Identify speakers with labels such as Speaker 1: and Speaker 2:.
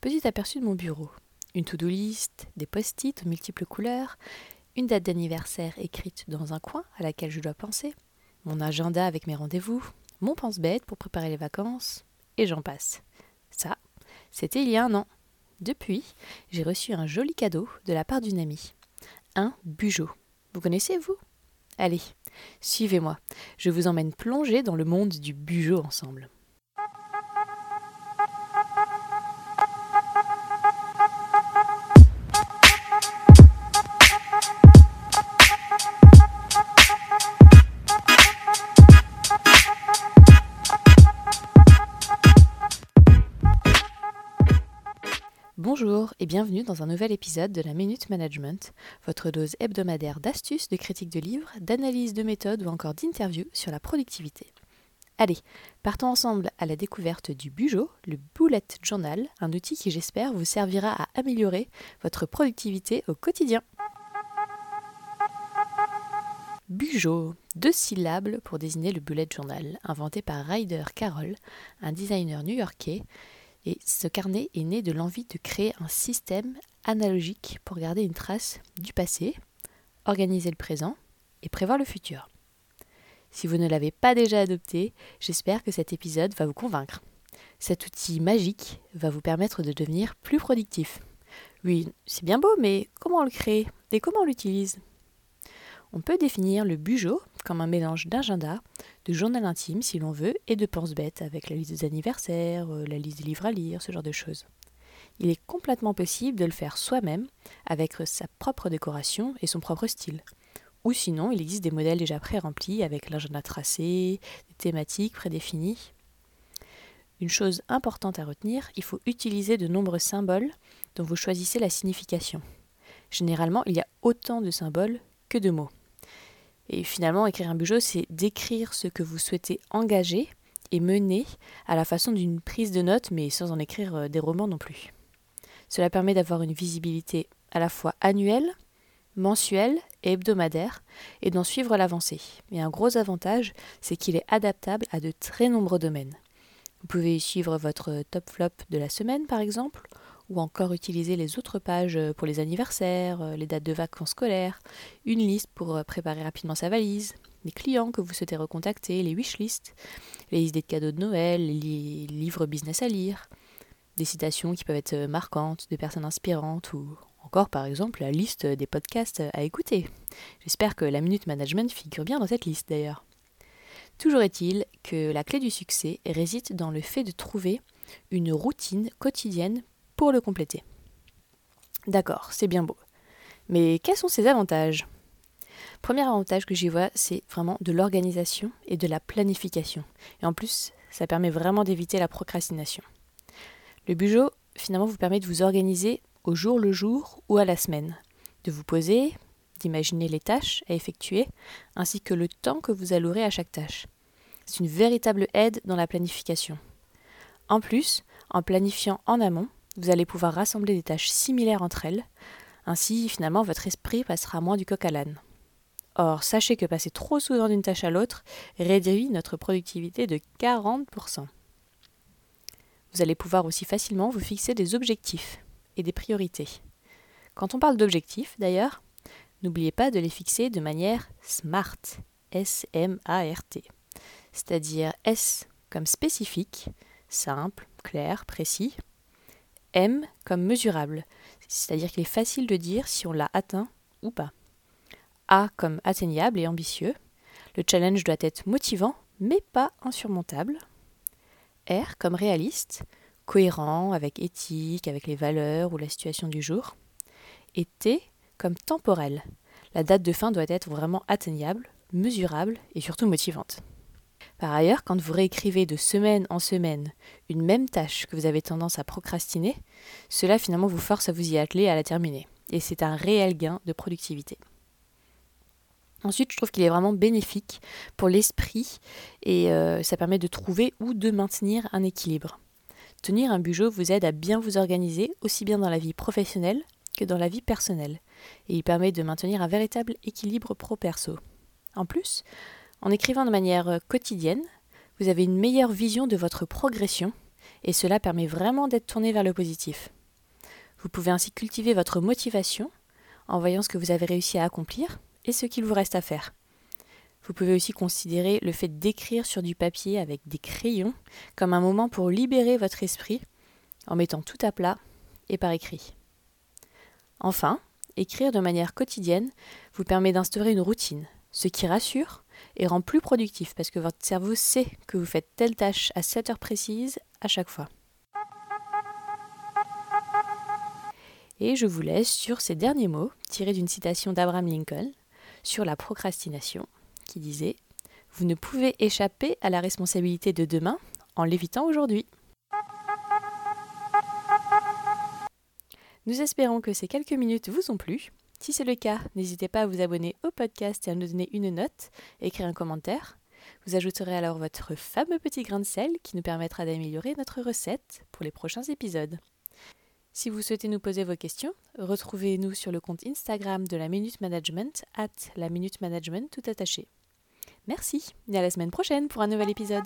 Speaker 1: Petit aperçu de mon bureau. Une to-do list, des post-it aux multiples couleurs, une date d'anniversaire écrite dans un coin à laquelle je dois penser, mon agenda avec mes rendez-vous, mon pense-bête pour préparer les vacances, et j'en passe. Ça, c'était il y a un an. Depuis, j'ai reçu un joli cadeau de la part d'une amie. Un bugeot. Vous connaissez, vous? Allez, suivez-moi. Je vous emmène plonger dans le monde du bugeot ensemble. Et bienvenue dans un nouvel épisode de la Minute Management, votre dose hebdomadaire d'astuces, de critiques de livres, d'analyse de méthodes ou encore d'interviews sur la productivité. Allez, partons ensemble à la découverte du Bujo, le Bullet Journal, un outil qui j'espère vous servira à améliorer votre productivité au quotidien. Bujo, deux syllabes pour désigner le Bullet Journal, inventé par Ryder Carroll, un designer new-yorkais et ce carnet est né de l'envie de créer un système analogique pour garder une trace du passé, organiser le présent et prévoir le futur. Si vous ne l'avez pas déjà adopté, j'espère que cet épisode va vous convaincre. Cet outil magique va vous permettre de devenir plus productif. Oui, c'est bien beau, mais comment on le crée et comment on l'utilise? On peut définir le bujo comme un mélange d'agenda, de journal intime si l'on veut, et de pense-bête avec la liste des anniversaires, euh, la liste des livres à lire, ce genre de choses. Il est complètement possible de le faire soi-même avec sa propre décoration et son propre style. Ou sinon, il existe des modèles déjà pré-remplis avec l'agenda tracé, des thématiques prédéfinies. Une chose importante à retenir, il faut utiliser de nombreux symboles dont vous choisissez la signification. Généralement, il y a autant de symboles que de mots. Et finalement, écrire un budget, c'est décrire ce que vous souhaitez engager et mener à la façon d'une prise de notes, mais sans en écrire euh, des romans non plus. Cela permet d'avoir une visibilité à la fois annuelle, mensuelle et hebdomadaire, et d'en suivre l'avancée. Et un gros avantage, c'est qu'il est adaptable à de très nombreux domaines. Vous pouvez suivre votre top flop de la semaine, par exemple, ou encore utiliser les autres pages euh, pour les anniversaires, euh, les dates de vacances scolaires, une liste pour euh, préparer rapidement sa valise, les clients que vous souhaitez recontacter, les wishlists, les idées de cadeaux de Noël, les livres business à lire, des citations qui peuvent être marquantes, des personnes inspirantes ou encore par exemple la liste des podcasts à écouter. J'espère que la Minute Management figure bien dans cette liste d'ailleurs. Toujours est-il que la clé du succès réside dans le fait de trouver une routine quotidienne le compléter. D'accord, c'est bien beau. Mais quels sont ses avantages? Premier avantage que j'y vois, c'est vraiment de l'organisation et de la planification. Et en plus, ça permet vraiment d'éviter la procrastination. Le Bujo, finalement, vous permet de vous organiser au jour le jour ou à la semaine, de vous poser, d'imaginer les tâches à effectuer, ainsi que le temps que vous allouerez à chaque tâche. C'est une véritable aide dans la planification. En plus, en planifiant en amont, vous allez pouvoir rassembler des tâches similaires entre elles. Ainsi, finalement, votre esprit passera moins du coq à l'âne. Or, sachez que passer trop souvent d'une tâche à l'autre réduit notre productivité de 40%. Vous allez pouvoir aussi facilement vous fixer des objectifs et des priorités. Quand on parle d'objectifs, d'ailleurs, n'oubliez pas de les fixer de manière SMART, S-M-A-R-T, c'est-à-dire S comme spécifique, simple, clair, précis, M comme mesurable, c'est-à-dire qu'il est facile de dire si on l'a atteint ou pas. A comme atteignable et ambitieux. Le challenge doit être motivant, mais pas insurmontable. R comme réaliste, cohérent avec éthique, avec les valeurs ou la situation du jour. Et T comme temporel. La date de fin doit être vraiment atteignable, mesurable et surtout motivante. Par ailleurs, quand vous réécrivez de semaine en semaine une même tâche que vous avez tendance à procrastiner, cela finalement vous force à vous y atteler à la terminer. Et c'est un réel gain de productivité. Ensuite, je trouve qu'il est vraiment bénéfique pour l'esprit et euh, ça permet de trouver ou de maintenir un équilibre. Tenir un budget vous aide à bien vous organiser aussi bien dans la vie professionnelle que dans la vie personnelle et il permet de maintenir un véritable équilibre pro-perso. En plus, en écrivant de manière euh, quotidienne, vous avez une meilleure vision de votre progression et cela permet vraiment d'être tourné vers le positif. Vous pouvez ainsi cultiver votre motivation en voyant ce que vous avez réussi à accomplir et ce qu'il vous reste à faire. Vous pouvez aussi considérer le fait d'écrire sur du papier avec des crayons comme un moment pour libérer votre esprit en mettant tout à plat et par écrit. Enfin, écrire de manière quotidienne vous permet d'instaurer une routine, ce qui rassure et rend plus productif parce que votre cerveau sait que vous faites telle tâche à cette heure précise à chaque fois. Et je vous laisse sur ces derniers mots tirés d'une citation d'Abraham Lincoln sur la procrastination qui disait Vous ne pouvez échapper à la responsabilité de demain en l'évitant aujourd'hui. Nous espérons que ces quelques minutes vous ont plu. Si c'est le cas, n'hésitez pas à vous abonner au podcast et à nous donner une note, écrire un commentaire. Vous ajouterez alors votre fameux petit grain de sel qui nous permettra d'améliorer notre recette pour les prochains épisodes. Si vous souhaitez nous poser vos questions, retrouvez-nous sur le compte Instagram de la Minute Management, at la Minute Management tout attaché. Merci et à la semaine prochaine pour un nouvel épisode.